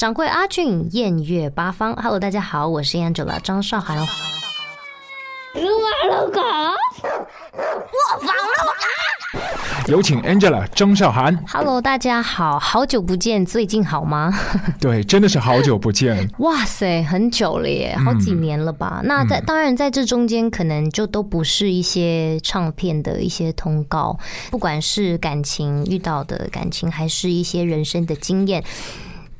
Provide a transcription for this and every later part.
掌柜阿俊，艳月八方。Hello，大家好，我是 Angela 张韶涵。撸啊撸狗，我放了啊！有请 Angela 张韶涵。Hello，大家好，好久不见，最近好吗？对，真的是好久不见。哇塞，很久了耶，好几年了吧？那在当然，在这中间可能就都不是一些唱片的一些通告，不管是感情遇到的感情，还是一些人生的经验。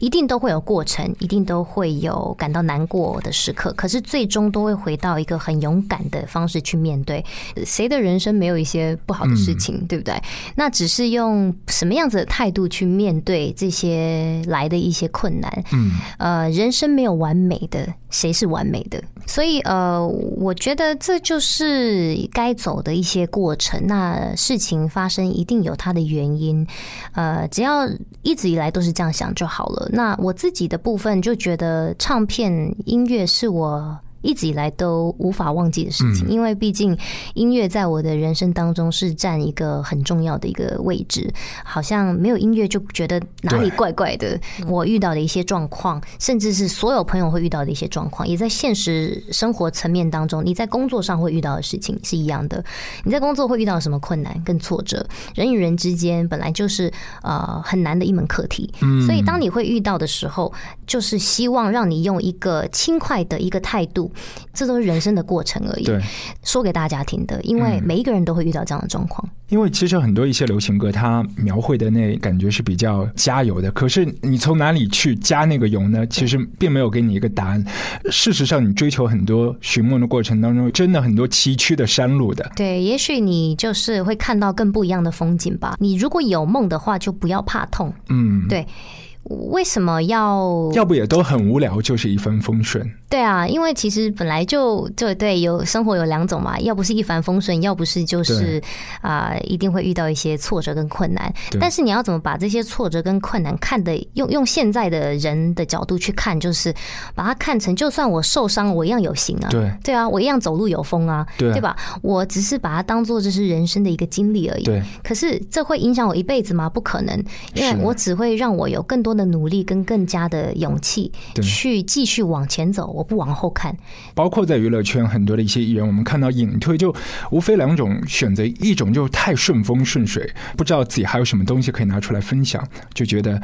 一定都会有过程，一定都会有感到难过的时刻，可是最终都会回到一个很勇敢的方式去面对。谁的人生没有一些不好的事情，对不对？那只是用什么样子的态度去面对这些来的一些困难。嗯，呃，人生没有完美的，谁是完美的？所以，呃，我觉得这就是该走的一些过程。那事情发生一定有它的原因，呃，只要一直以来都是这样想就好了。那我自己的部分就觉得，唱片音乐是我。一直以来都无法忘记的事情，因为毕竟音乐在我的人生当中是占一个很重要的一个位置。好像没有音乐就觉得哪里怪怪的。我遇到的一些状况，甚至是所有朋友会遇到的一些状况，也在现实生活层面当中，你在工作上会遇到的事情是一样的。你在工作会遇到什么困难跟挫折？人与人之间本来就是呃很难的一门课题。所以当你会遇到的时候，就是希望让你用一个轻快的一个态度。这都是人生的过程而已。对，说给大家听的，因为每一个人都会遇到这样的状况。因为其实很多一些流行歌，它描绘的那感觉是比较加油的。可是你从哪里去加那个油呢？其实并没有给你一个答案。事实上，你追求很多寻梦的过程当中，真的很多崎岖的山路的。对，也许你就是会看到更不一样的风景吧。你如果有梦的话，就不要怕痛。嗯，对。为什么要？要不也都很无聊，就是一帆风顺。对啊，因为其实本来就就对，有生活有两种嘛，要不是一帆风顺，要不是就是啊，一定会遇到一些挫折跟困难。但是你要怎么把这些挫折跟困难看的用用现在的人的角度去看，就是把它看成，就算我受伤，我一样有型啊。对对啊，我一样走路有风啊，对吧？我只是把它当做这是人生的一个经历而已。对。可是这会影响我一辈子吗？不可能，因为我只会让我有更多的努力跟更加的勇气去继续往前走。我不往后看，包括在娱乐圈很多的一些艺人，我们看到隐退就无非两种选择，一种就太顺风顺水，不知道自己还有什么东西可以拿出来分享，就觉得。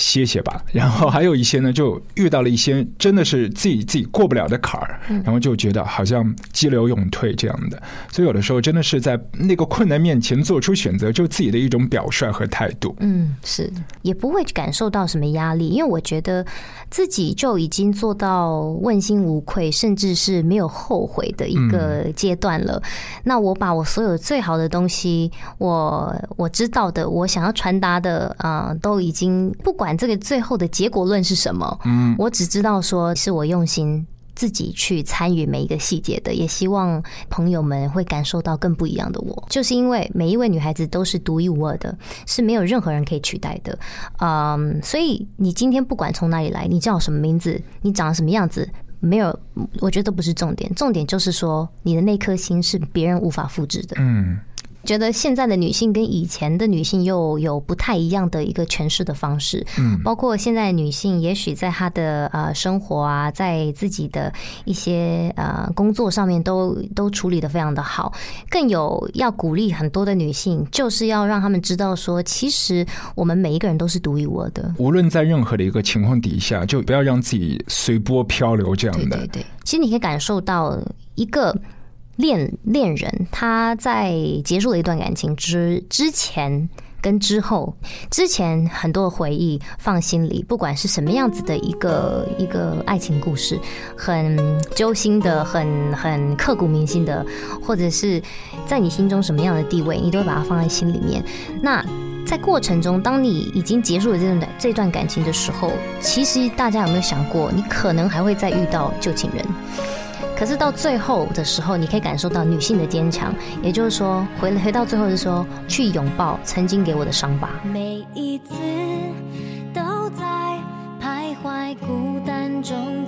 歇歇吧，然后还有一些呢，就遇到了一些真的是自己自己过不了的坎儿，然后就觉得好像激流勇退这样的，所以有的时候真的是在那个困难面前做出选择，就自己的一种表率和态度。嗯，是。也不会感受到什么压力，因为我觉得自己就已经做到问心无愧，甚至是没有后悔的一个阶段了。那我把我所有最好的东西，我我知道的，我想要传达的啊，都已经不。管这个最后的结果论是什么，嗯，我只知道说是我用心自己去参与每一个细节的，也希望朋友们会感受到更不一样的我。就是因为每一位女孩子都是独一无二的，是没有任何人可以取代的，嗯，所以你今天不管从哪里来，你叫什么名字，你长什么样子，没有，我觉得都不是重点，重点就是说你的那颗心是别人无法复制的，嗯。觉得现在的女性跟以前的女性又有不太一样的一个诠释的方式，嗯，包括现在女性也许在她的呃生活啊，在自己的一些呃工作上面都都处理的非常的好，更有要鼓励很多的女性，就是要让他们知道说，其实我们每一个人都是独一无二的，无论在任何的一个情况底下，就不要让自己随波漂流这样的。对对对，其实你可以感受到一个。恋恋人，他在结束了一段感情之之前跟之后，之前很多的回忆放心里，不管是什么样子的一个一个爱情故事，很揪心的，很很刻骨铭心的，或者是在你心中什么样的地位，你都会把它放在心里面。那在过程中，当你已经结束了这段这段感情的时候，其实大家有没有想过，你可能还会再遇到旧情人？可是到最后的时候，你可以感受到女性的坚强，也就是说，回回到最后的时候，去拥抱曾经给我的伤疤。每一次都在徘徊孤单中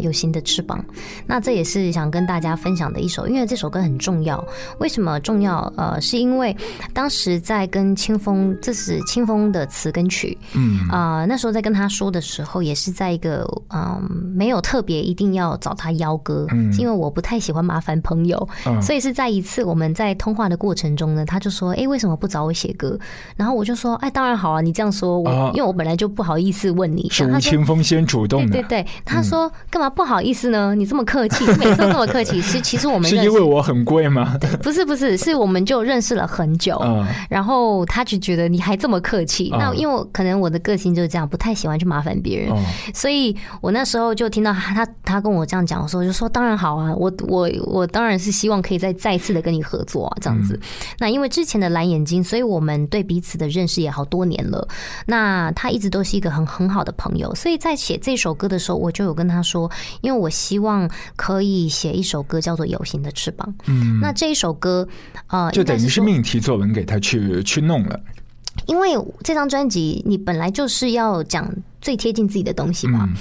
有新的翅膀。那这也是想跟大家分享的一首，因为这首歌很重要。为什么重要？呃，是因为当时在跟清风，这是清风的词跟曲，嗯啊、那时候在跟他说的时候，也是在一个嗯、没有特别一定要找他邀歌，嗯是因为我不太喜欢麻烦朋友，嗯所以是在一次我们在通话的过程中呢，他就说：“哎、为什么不找我写歌？”然后我就说：“哎，当然好啊，你这样说，我、哦因为我本来就不好意思问你。”是吴他说青峰先主动的，对对对，他说干嘛不好意思呢？你这么客气，每次都这么客气。其其实我们是因为我很贵吗？不是不是，是我们就认识了很久。嗯然后他就觉得你还这么客气，嗯那因为可能我的个性就是这样，不太喜欢去麻烦别人，哦所以我那时候就听到他他他跟我这样讲的时候，我就说当然好啊，我我我当然是希望可以再再次的跟你合作啊，这样子。那因为之前的蓝眼睛，所以我们对彼此的认识也好多年了。那他一直都是一个很很好的朋友，所以在写这首歌的时候，我就有跟他说，因为我希望可以写一首歌叫做《有形的翅膀》。嗯，那这一首歌，呃，就等于是命题作文给他去去弄了，因为这张专辑你本来就是要讲最贴近自己的东西嘛，嗯，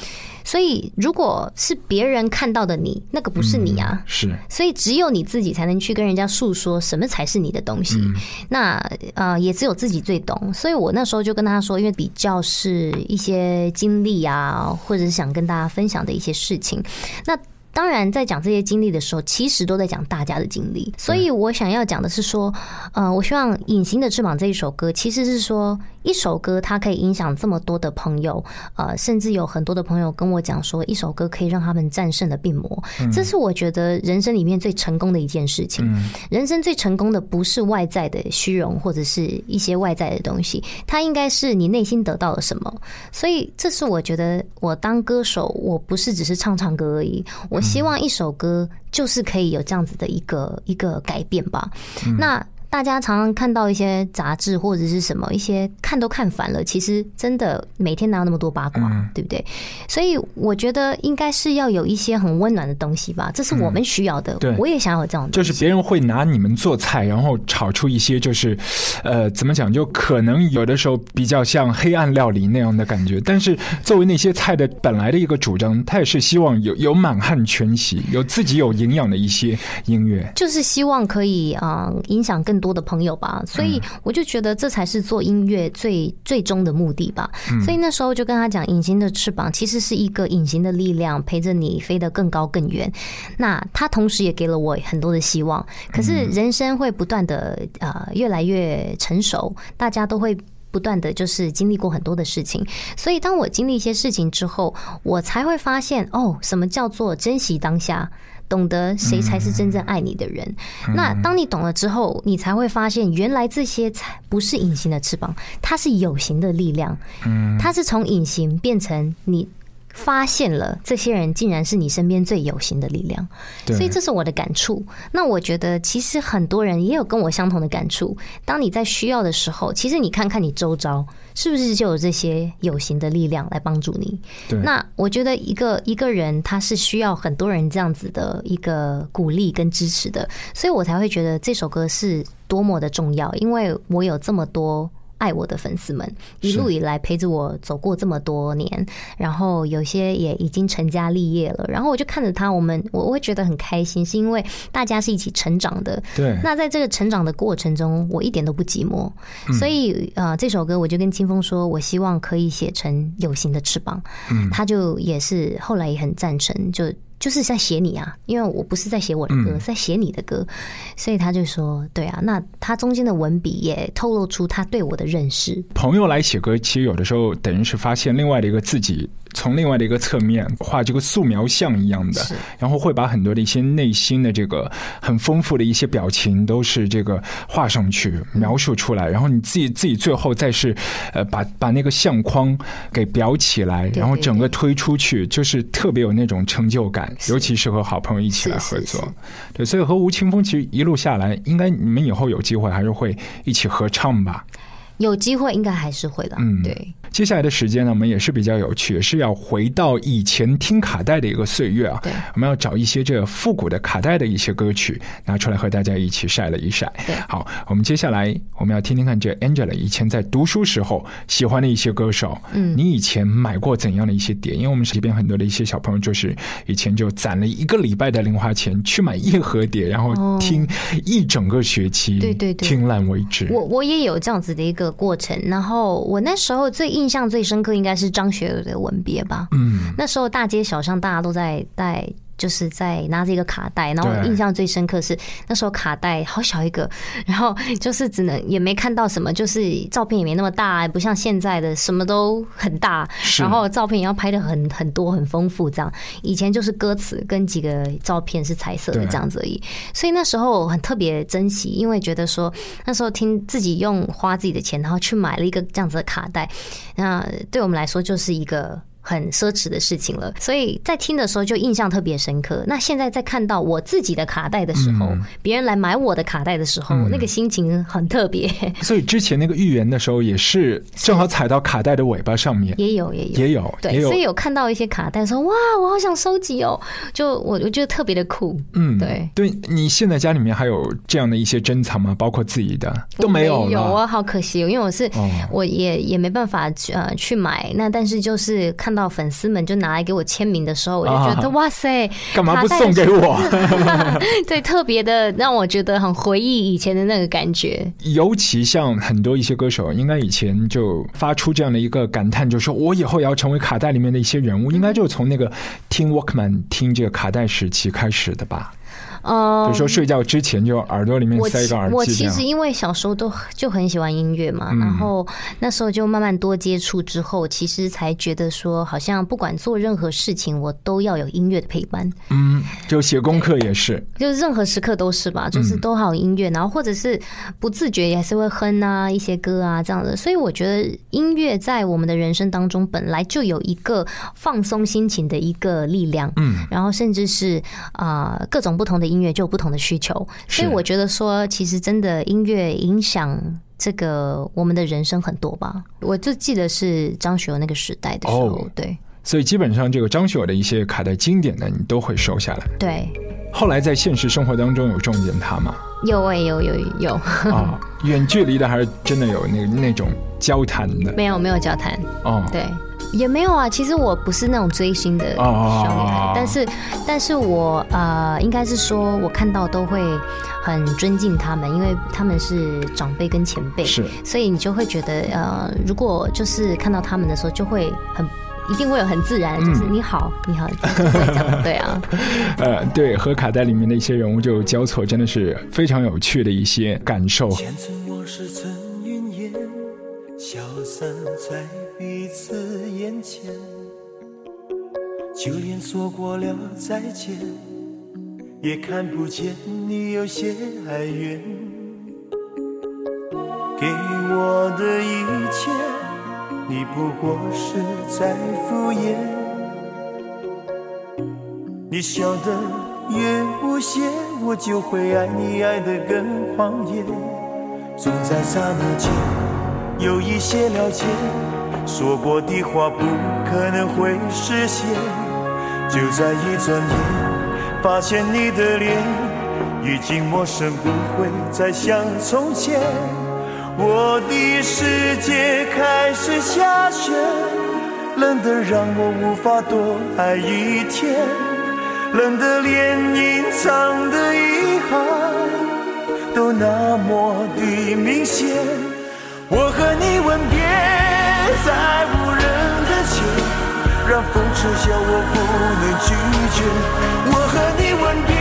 所以如果是别人看到的你，那个不是你啊。是，所以只有你自己才能去跟人家诉说什么才是你的东西。嗯那呃，也只有自己最懂。所以我那时候就跟他说，因为比较是一些经历啊，或者是想跟大家分享的一些事情。那当然，在讲这些经历的时候，其实都在讲大家的经历。所以我想要讲的是说，呃，我希望《隐形的翅膀》这一首歌，其实是说一首歌它可以影响这么多的朋友，呃，甚至有很多的朋友跟我讲说，一首歌可以让他们战胜了病魔。这是我觉得人生里面最成功的一件事情。嗯人生最成功的不是外在的虚荣或者是一些外在的东西，它应该是你内心得到了什么。所以，这是我觉得我当歌手，我不是只是唱唱歌而已，我希望一首歌就是可以有这样子的一个一个改变吧。那。大家常常看到一些杂志或者是什么一些看都看烦了，其实真的每天哪有那么多八卦，嗯对不对？所以我觉得应该是要有一些很温暖的东西吧，这是我们需要的。对我也想要有这样的，就是别人会拿你们做菜，然后炒出一些就是，呃，怎么讲，就可能有的时候比较像黑暗料理那样的感觉。但是作为那些菜的本来的一个主张，他也是希望有有满汉全席，有自己有营养的一些音乐。就是希望可以啊、呃影响更多的朋友吧，所以我就觉得这才是做音乐最最终的目的吧。所以那时候就跟他讲，隐形的翅膀其实是一个隐形的力量，陪着你飞得更高更远。那他同时也给了我很多的希望。可是人生会不断的呃越来越成熟，大家都会。不断的就是经历过很多的事情，所以当我经历一些事情之后，我才会发现哦，什么叫做珍惜当下，懂得谁才是真正爱你的人。那当你懂了之后，你才会发现，原来这些才不是隐形的翅膀，它是有形的力量。嗯，它是从隐形变成你发现了这些人竟然是你身边最有形的力量。所以这是我的感触。那我觉得其实很多人也有跟我相同的感触。当你在需要的时候，其实你看看你周遭是不是就有这些有形的力量来帮助你。那我觉得一个一个人他是需要很多人这样子的一个鼓励跟支持的，所以我才会觉得这首歌是多么的重要，因为我有这么多。爱我的粉丝们，一路以来陪着我走过这么多年，然后有些也已经成家立业了，然后我就看着他，我们我会觉得很开心，是因为大家是一起成长的。对，那在这个成长的过程中，我一点都不寂寞，所以呃，这首歌我就跟清风说，我希望可以写成有形的翅膀，嗯。他就也是后来也很赞成，就就是在写你啊，因为我不是在写我的歌，在写你的歌，所以他就说，对啊，那他中间的文笔也透露出他对我的认识，朋友来写歌，其实有的时候等于是发现另外的一个自己，从另外的一个侧面画这个素描像一样的，然后会把很多的一些内心的这个很丰富的一些表情都是这个画上去，描述出来，然后你自己自己最后再是呃把把那个相框给裱起来，然后整个推出去，就是特别有那种成就感，尤其是和好朋友一起来合作。对，所以和吴青峰其实一路下来，应该你们以后有机会还是会一起合唱吧。有机会应该还是会的，嗯对，接下来的时间呢，我们也是比较有趣，是要回到以前听卡带的一个岁月啊。对我们要找一些这复古的卡带的一些歌曲拿出来和大家一起晒了一晒。对好，我们接下来我们要听听看这 Angela 以前在读书时候喜欢的一些歌手。嗯你以前买过怎样的一些碟？因为我们这边很多的一些小朋友就是以前就攒了一个礼拜的零花钱去买一盒碟，然后哦听一整个学期，对对对听烂为止。我我也有这样子的一个过程，然后我那时候最印象最深刻应该是张学友的《吻别》吧。嗯，那时候大街小巷大家都在带，就是在拿着一个卡带，然后我印象最深刻是那时候卡带好小一个，然后就是只能也没看到什么，就是照片也没那么大，不像现在的什么都很大，然后照片也要拍的很很多很丰富，这样。以前就是歌词跟几个照片是彩色的这样子而已，所以那时候很特别珍惜，因为觉得说那时候听自己用花自己的钱，然后去买了一个这样子的卡带，那对我们来说就是一个。很奢侈的事情了，所以在听的时候就印象特别深刻。那现在在看到我自己的卡带的时候，嗯别人来买我的卡带的时候，嗯那个心情很特别。所以之前那个预言的时候，也是正好踩到卡带的尾巴上面，也有也有也有，也对，有所以，有看到一些卡带说哇，我好想收集哦，就我我觉得特别的酷。嗯，对。对，你现在家里面还有这样的一些珍藏吗？包括自己的都没有了。有啊，好可惜哦，因为我是、哦我也也没办法去呃去买，那但是就是看到粉丝们就拿来给我签名的时候，我就觉得、啊哇塞，干嘛不送给我？对，特别的让我觉得很回忆以前的那个感觉。尤其像很多一些歌手，应该以前就发出这样的一个感叹，就说我以后也要成为卡带里面的一些人物，应该就是从那个听 Walkman 听这个卡带时期开始的吧？嗯。比如说睡觉之前就耳朵里面塞一个耳机我其实。因为小时候都就很喜欢音乐嘛，嗯。然后那时候就慢慢多接触之后，其实才觉得说，好像不管做任何事情，我都要有音乐的陪伴，嗯，就写功课也是。就是任何时刻都是吧，嗯就是都好音乐，然后或者是不自觉也还是会哼啊一些歌啊这样的，所以我觉得音乐在我们的人生当中本来就有一个放松心情的一个力量，嗯，然后甚至是啊、呃各种不同的音乐就有不同的需求，所以我觉得说，其实真的音乐影响这个我们的人生很多吧。我就记得是张学友那个时代的时候，哦对所以基本上这个张学友的一些卡带经典的，你都会收下来。对，后来在现实生活当中有撞见他吗？有哎、有有有，啊，远距离的还是真的有那那种交谈的没有没有交谈，哦。对。也没有啊，其实我不是那种追星的小哦女孩，但是，但是我呃，应该是说，我看到都会很尊敬他们，因为他们是长辈跟前辈，是所以你就会觉得，呃，如果就是看到他们的时候，就会很。一定会有很自然的，就是嗯你好，你好，对啊，呃，对，和卡带里面的一些人物就交错，真的是非常有趣的一些感受。前尘往事曾云烟，消散在彼此眼前。就连说过了再见，也看不见你有些哀怨。给我的一切，你不过是在敷衍。你笑得越无邪，我就会爱你爱得更狂野。总在刹那间有一些了解，说过的话不可能会实现。就在一转眼，发现你的脸已经陌生，不会再像从前。我的世界开始下雪，冷得让我无法多爱一天，冷得连隐藏的遗憾都那么的明显。我和你吻别在无人的街，让风吹笑我不能拒绝。我和你吻别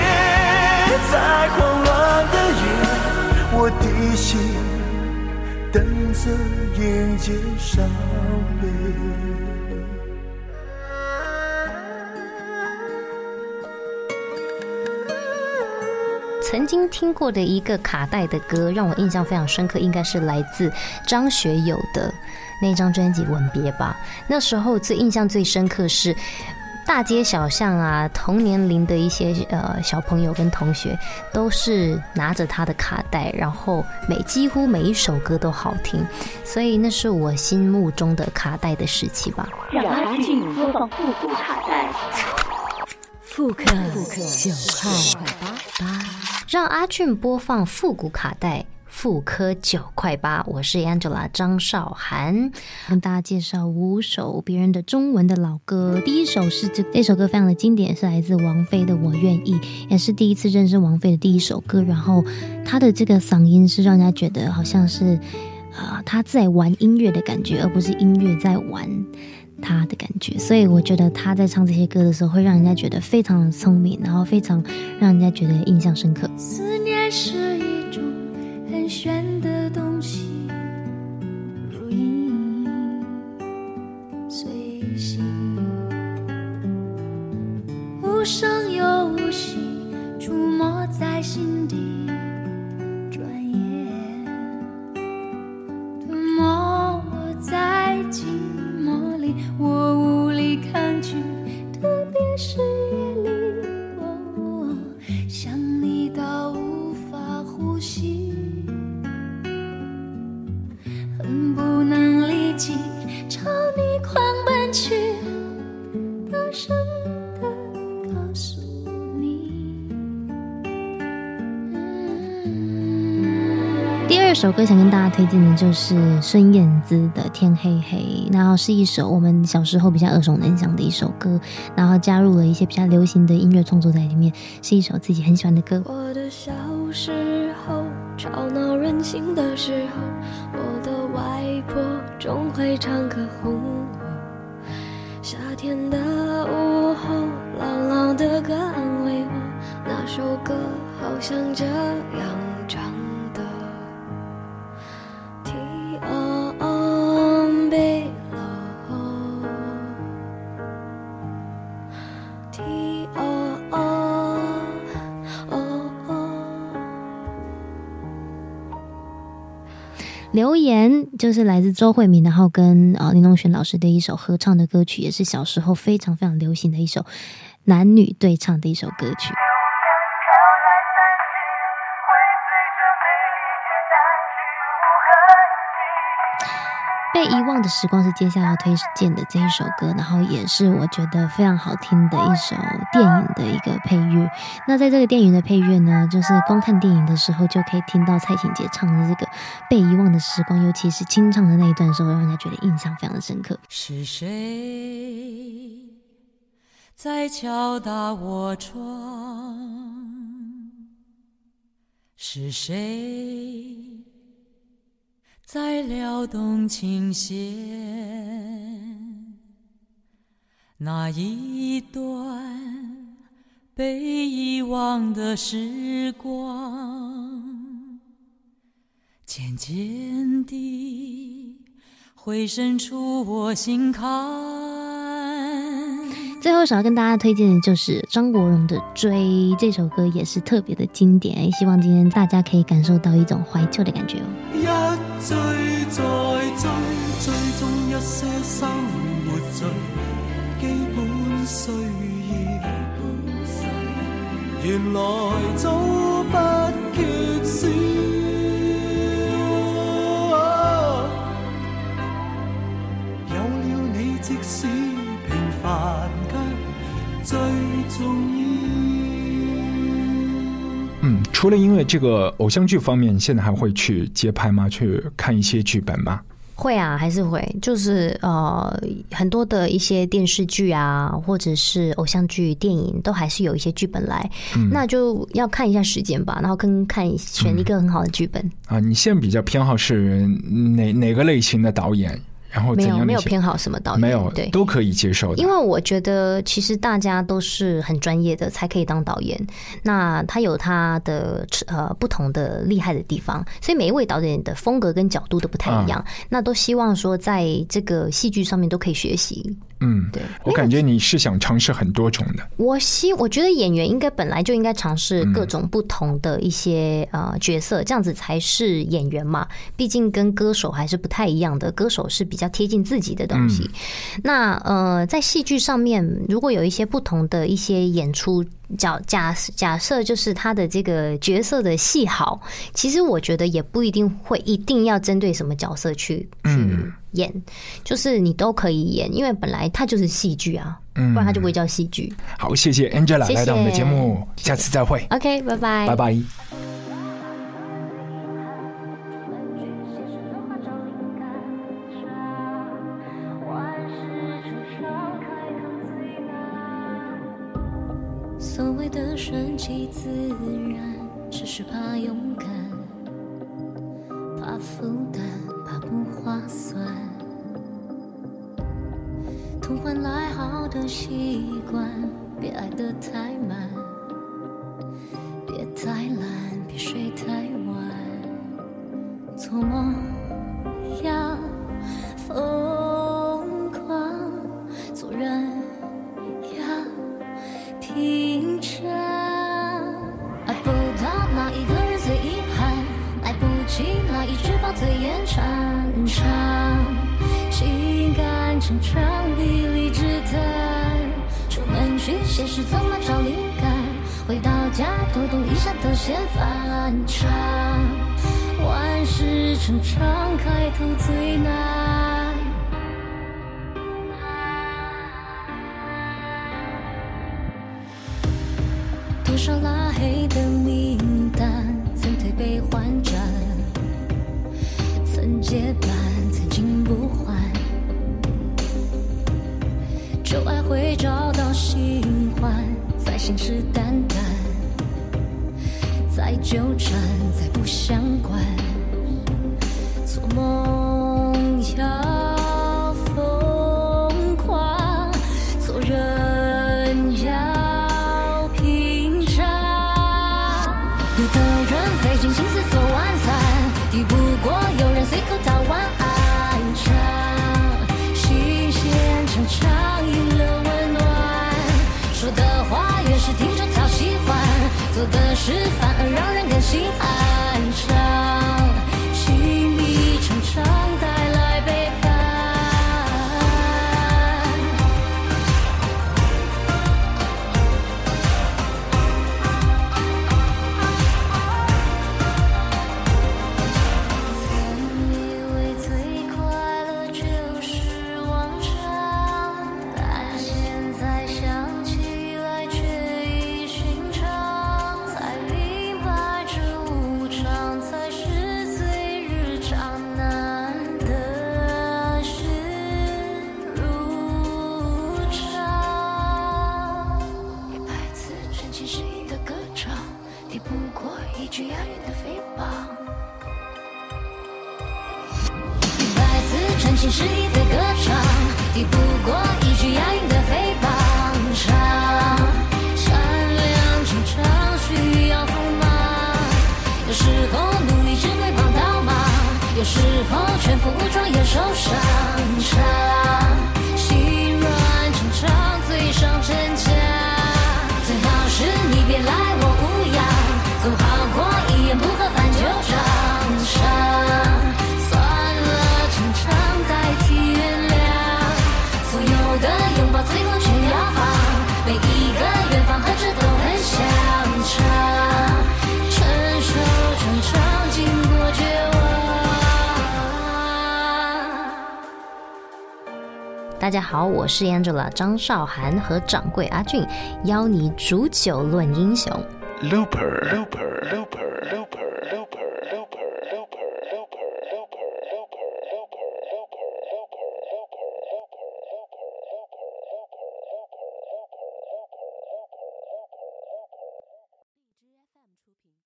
在慌乱的夜，我的心曾经听过的一个卡带的歌，让我印象非常深刻，应该是来自张学友的那张专辑《吻别》吧。那时候最印象最深刻是大街小巷啊，同年龄的一些呃小朋友跟同学都是拿着他的卡带，然后每几乎每一首歌都好听，所以那是我心目中的卡带的时期吧。让阿俊播放复古卡带，复刻九块八。让阿俊播放复古卡带，妇科九块八。我是 Angela 张韶涵，跟大家介绍五首别人的中文的老歌。第一首是这这首歌非常的经典，是来自王菲的《我愿意》，也是第一次认识王菲的第一首歌。然后她的这个嗓音是让人家觉得好像是啊她在玩音乐的感觉，而不是音乐在玩。他的感觉，所以我觉得他在唱这些歌的时候，会让人家觉得非常的聪明，然后非常让人家觉得印象深刻。思念是二首歌想跟大家推荐的就是孙燕姿的《天黑黑》，然后是一首我们小时候比较耳熟能详的一首歌，然后加入了一些比较流行的音乐创作在里面，是一首自己很喜欢的歌。我的小时候，吵闹任性的时候，我的外婆总会唱歌哄我。夏天的午后，姥姥的歌安慰我，那首歌好像这样留言就是来自周慧敏，然后跟呃林隆璇老师的一首合唱的歌曲，也是小时候非常非常流行的一首男女对唱的一首歌曲。被遗忘的时光是接下来要推荐的这一首歌，然后也是我觉得非常好听的一首电影的一个配乐。那在这个电影的配乐呢，就是光看电影的时候就可以听到蔡琴姐唱的这个《被遗忘的时光》，尤其是清唱的那一段时候，让人家觉得印象非常的深刻。是谁在敲打我窗？是谁在撩动琴弦？那一段被遗忘的时光，渐渐地回渗出我心坎。最后想要跟大家推荐的就是张国荣的《追》这首歌，也是特别的经典。希望今天大家可以感受到一种怀旧的感觉哦。追再追，追踪一些生活最基本需要，原来早不除了因为这个偶像剧方面，现在还会去接拍吗？去看一些剧本吗？会啊，还是会，就是呃，很多的一些电视剧啊，或者是偶像剧、电影，都还是有一些剧本来，那就要看一下时间吧，然后跟看选一个很好的剧本。啊，你现在比较偏好是哪哪个类型的导演？然后没有没有偏好什么导演，没有对，都可以接受的因。为我觉得其实大家都是很专业的才可以当导演，那他有他的呃不同的厉害的地方，所以每一位导演的风格跟角度都不太一样，那都希望说在这个戏剧上面都可以学习。嗯，对，我感觉你是想尝试很多种的。我希我觉得演员应该本来就应该尝试各种不同的一些呃角色，这样子才是演员嘛。毕竟跟歌手还是不太一样的，歌手是比较贴近自己的东西。那呃，在戏剧上面，如果有一些不同的一些演出。假假假设就是他的这个角色的戏好，其实我觉得也不一定会一定要针对什么角色去去演，就是你都可以演，因为本来它就是戏剧啊，不然它就不会叫戏剧。好，谢谢 Angela 谢谢来到我们的节目，下次再会，OK，拜拜，拜拜。谓的顺其自然，只是怕勇敢，怕负担，怕不划算。痛换来好的习惯，别爱得太满，成长比理智淡，出门去写诗怎么找灵感？回到家抖动一下都嫌反差。万事成长，开头最难。是。你大家好，我是 Angela 张韶涵和掌柜阿俊，邀你煮酒论英雄。Looper Looper Looper。